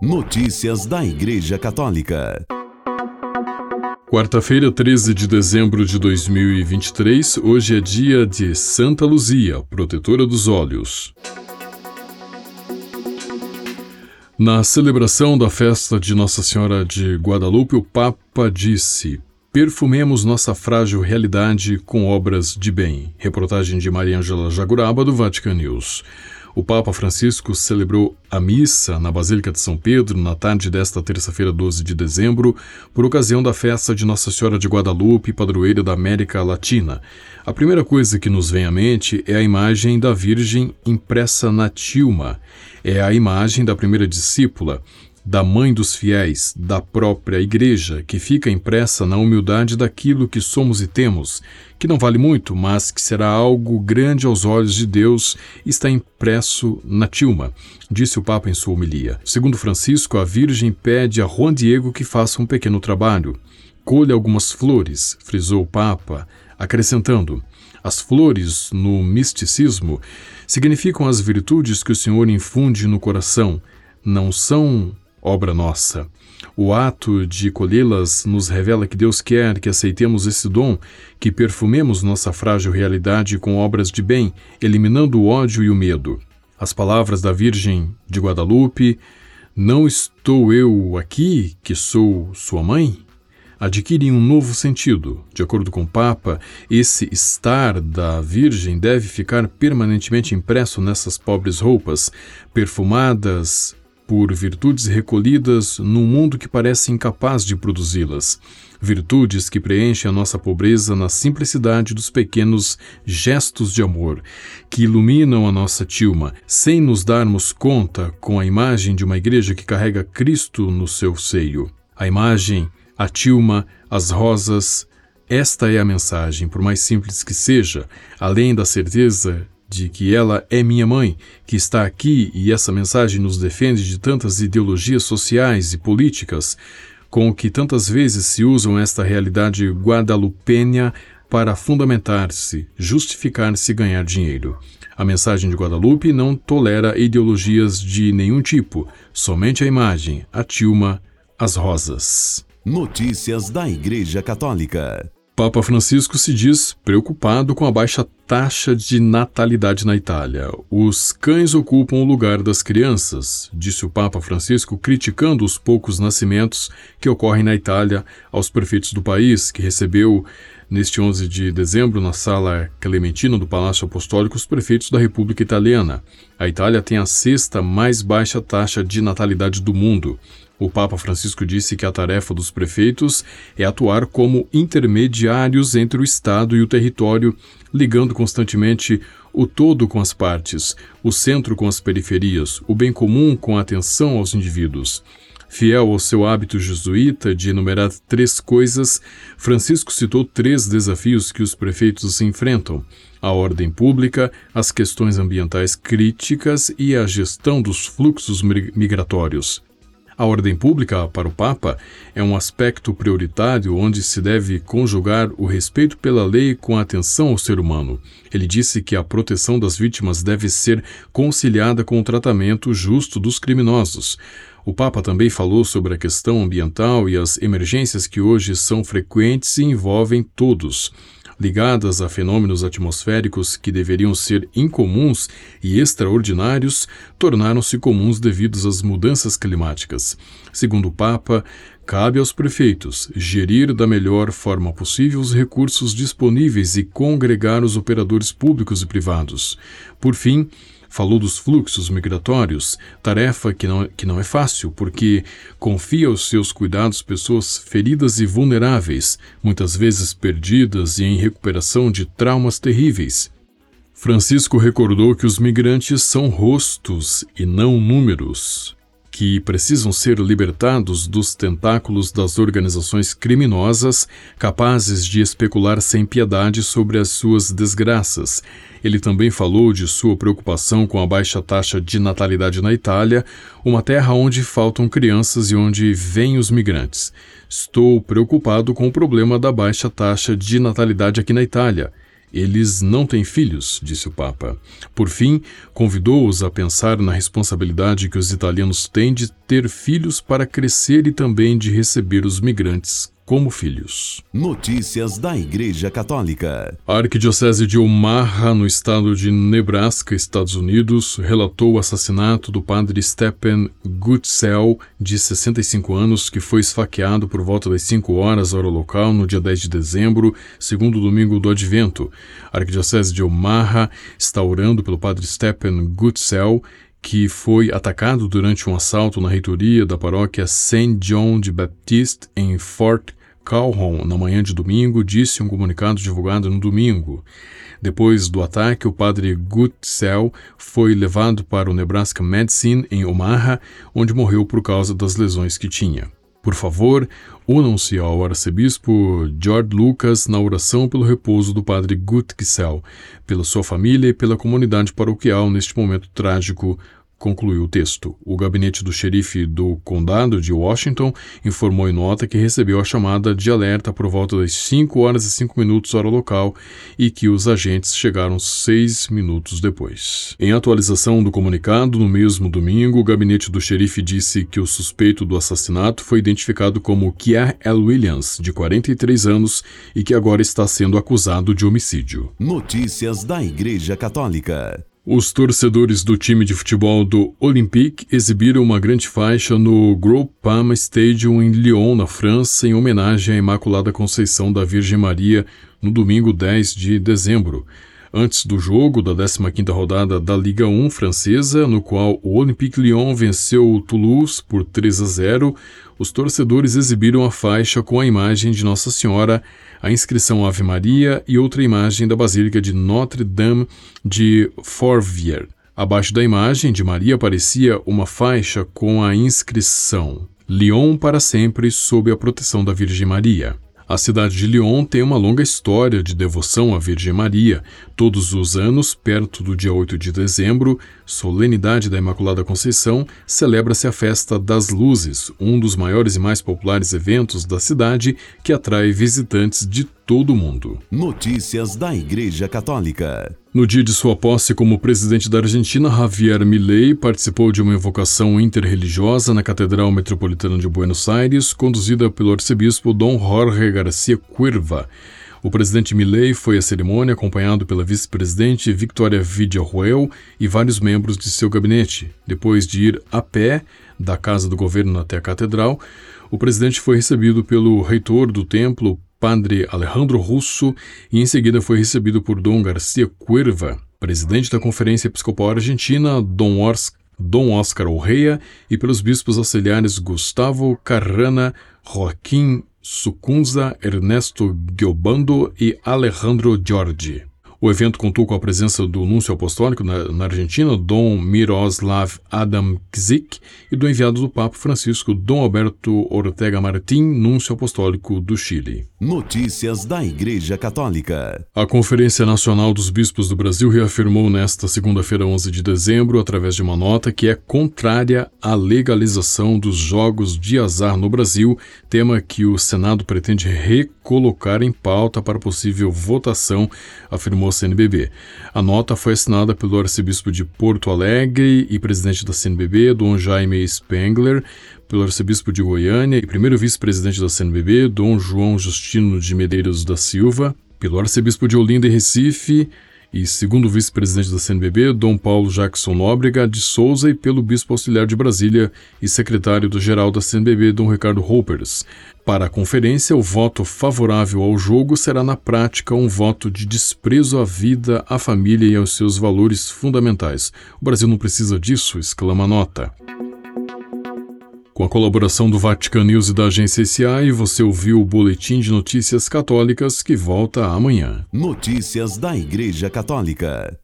Notícias da Igreja Católica. Quarta-feira, 13 de dezembro de 2023, hoje é dia de Santa Luzia, protetora dos olhos. Na celebração da festa de Nossa Senhora de Guadalupe, o Papa disse: Perfumemos nossa frágil realidade com obras de bem. Reportagem de Maria Angela Jaguraba, do Vatican News. O Papa Francisco celebrou a missa na Basílica de São Pedro na tarde desta terça-feira, 12 de dezembro, por ocasião da festa de Nossa Senhora de Guadalupe, padroeira da América Latina. A primeira coisa que nos vem à mente é a imagem da Virgem impressa na tilma. É a imagem da primeira discípula, da mãe dos fiéis, da própria Igreja, que fica impressa na humildade daquilo que somos e temos, que não vale muito, mas que será algo grande aos olhos de Deus, está impresso na tilma, disse o Papa em sua homilia. Segundo Francisco, a Virgem pede a Juan Diego que faça um pequeno trabalho. Colhe algumas flores, frisou o Papa, acrescentando: as flores, no misticismo, significam as virtudes que o Senhor infunde no coração. Não são obra nossa. O ato de colhê-las nos revela que Deus quer que aceitemos esse dom, que perfumemos nossa frágil realidade com obras de bem, eliminando o ódio e o medo. As palavras da Virgem de Guadalupe, Não estou eu aqui, que sou sua mãe? adquirem um novo sentido. De acordo com o Papa, esse estar da Virgem deve ficar permanentemente impresso nessas pobres roupas, perfumadas por virtudes recolhidas num mundo que parece incapaz de produzi-las. Virtudes que preenchem a nossa pobreza na simplicidade dos pequenos gestos de amor, que iluminam a nossa tilma, sem nos darmos conta com a imagem de uma igreja que carrega Cristo no seu seio. A imagem, a tilma, as rosas, esta é a mensagem, por mais simples que seja, além da certeza de que ela é minha mãe, que está aqui e essa mensagem nos defende de tantas ideologias sociais e políticas, com que tantas vezes se usam esta realidade guadalupênia para fundamentar-se, justificar-se e ganhar dinheiro. A mensagem de Guadalupe não tolera ideologias de nenhum tipo, somente a imagem, a tilma, as rosas. Notícias da Igreja Católica. Papa Francisco se diz preocupado com a baixa taxa de natalidade na Itália. Os cães ocupam o lugar das crianças, disse o Papa Francisco, criticando os poucos nascimentos que ocorrem na Itália aos prefeitos do país, que recebeu neste 11 de dezembro na Sala Clementina do Palácio Apostólico os prefeitos da República Italiana. A Itália tem a sexta mais baixa taxa de natalidade do mundo. O Papa Francisco disse que a tarefa dos prefeitos é atuar como intermediários entre o Estado e o território, ligando constantemente o todo com as partes, o centro com as periferias, o bem comum com a atenção aos indivíduos. Fiel ao seu hábito jesuíta de enumerar três coisas, Francisco citou três desafios que os prefeitos enfrentam: a ordem pública, as questões ambientais críticas e a gestão dos fluxos migratórios. A ordem pública, para o Papa, é um aspecto prioritário onde se deve conjugar o respeito pela lei com a atenção ao ser humano. Ele disse que a proteção das vítimas deve ser conciliada com o tratamento justo dos criminosos. O Papa também falou sobre a questão ambiental e as emergências que hoje são frequentes e envolvem todos ligadas a fenômenos atmosféricos que deveriam ser incomuns e extraordinários, tornaram-se comuns devido às mudanças climáticas. Segundo o Papa, cabe aos prefeitos gerir da melhor forma possível os recursos disponíveis e congregar os operadores públicos e privados. Por fim, Falou dos fluxos migratórios, tarefa que não, que não é fácil, porque confia aos seus cuidados pessoas feridas e vulneráveis, muitas vezes perdidas e em recuperação de traumas terríveis. Francisco recordou que os migrantes são rostos e não números que precisam ser libertados dos tentáculos das organizações criminosas capazes de especular sem piedade sobre as suas desgraças. Ele também falou de sua preocupação com a baixa taxa de natalidade na Itália, uma terra onde faltam crianças e onde vêm os migrantes. Estou preocupado com o problema da baixa taxa de natalidade aqui na Itália. Eles não têm filhos, disse o Papa. Por fim, convidou-os a pensar na responsabilidade que os italianos têm de ter filhos para crescer e também de receber os migrantes como filhos. Notícias da Igreja Católica. A Arquidiocese de Omaha, no estado de Nebraska, Estados Unidos, relatou o assassinato do padre Stephen Gutzel, de 65 anos, que foi esfaqueado por volta das 5 horas hora local no dia 10 de dezembro, segundo domingo do Advento. A Arquidiocese de Omaha está orando pelo padre Stephen Gutzel, que foi atacado durante um assalto na reitoria da paróquia St. John the Baptist em Fort Calhoun, na manhã de domingo, disse um comunicado divulgado no domingo. Depois do ataque, o padre Gutzel foi levado para o Nebraska Medicine, em Omaha, onde morreu por causa das lesões que tinha. Por favor, unam-se ao arcebispo George Lucas na oração pelo repouso do padre Gutzel, pela sua família e pela comunidade paroquial neste momento trágico concluiu o texto. O gabinete do xerife do condado de Washington informou em nota que recebeu a chamada de alerta por volta das 5 horas e 5 minutos hora local e que os agentes chegaram 6 minutos depois. Em atualização do comunicado, no mesmo domingo, o gabinete do xerife disse que o suspeito do assassinato foi identificado como Kier L. Williams, de 43 anos, e que agora está sendo acusado de homicídio. Notícias da Igreja Católica. Os torcedores do time de futebol do Olympique exibiram uma grande faixa no Gros Stadium em Lyon, na França, em homenagem à Imaculada Conceição da Virgem Maria no domingo 10 de dezembro. Antes do jogo da 15ª rodada da Liga 1 francesa, no qual o Olympique Lyon venceu o Toulouse por 3 a 0, os torcedores exibiram a faixa com a imagem de Nossa Senhora a inscrição Ave Maria e outra imagem da Basílica de Notre-Dame de Fourvière. Abaixo da imagem de Maria aparecia uma faixa com a inscrição Lyon para sempre sob a proteção da Virgem Maria. A cidade de Lyon tem uma longa história de devoção à Virgem Maria. Todos os anos, perto do dia 8 de dezembro, solenidade da Imaculada Conceição, celebra-se a Festa das Luzes, um dos maiores e mais populares eventos da cidade que atrai visitantes de todo o mundo. Notícias da Igreja Católica. No dia de sua posse como presidente da Argentina, Javier Milei participou de uma invocação interreligiosa na Catedral Metropolitana de Buenos Aires, conduzida pelo arcebispo Dom Jorge Garcia Cuerva. O presidente Milei foi à cerimônia acompanhado pela vice-presidente Victoria Villarroel e vários membros de seu gabinete. Depois de ir a pé da casa do governo até a catedral, o presidente foi recebido pelo reitor do templo, padre Alejandro Russo, e em seguida foi recebido por Dom Garcia Cuerva, presidente da Conferência Episcopal Argentina, Dom, Ors Dom Oscar Orreia, e pelos bispos auxiliares Gustavo Carrana, Joaquim Sucunza, Ernesto Giobando e Alejandro Giorgi. O evento contou com a presença do núncio apostólico na, na Argentina, Dom Miroslav Adam Kzik, e do enviado do Papa Francisco, Dom Alberto Ortega Martim, núncio apostólico do Chile. Notícias da Igreja Católica. A Conferência Nacional dos Bispos do Brasil reafirmou nesta segunda-feira, 11 de dezembro, através de uma nota que é contrária à legalização dos jogos de azar no Brasil, tema que o Senado pretende recolocar em pauta para possível votação, afirmou ao CNBB. A nota foi assinada pelo arcebispo de Porto Alegre e presidente da CNBB, Dom Jaime Spengler, pelo arcebispo de Goiânia e primeiro vice-presidente da CNBB, Dom João Justino de Medeiros da Silva, pelo arcebispo de Olinda e Recife, e segundo vice-presidente da CNBB, Dom Paulo Jackson Nóbrega de Souza, e pelo bispo auxiliar de Brasília e secretário-geral da CNBB, Dom Ricardo Hoppers. Para a conferência, o voto favorável ao jogo será, na prática, um voto de desprezo à vida, à família e aos seus valores fundamentais. O Brasil não precisa disso, exclama a nota. Com a colaboração do Vatican News e da agência SAI, você ouviu o Boletim de Notícias Católicas que volta amanhã. Notícias da Igreja Católica.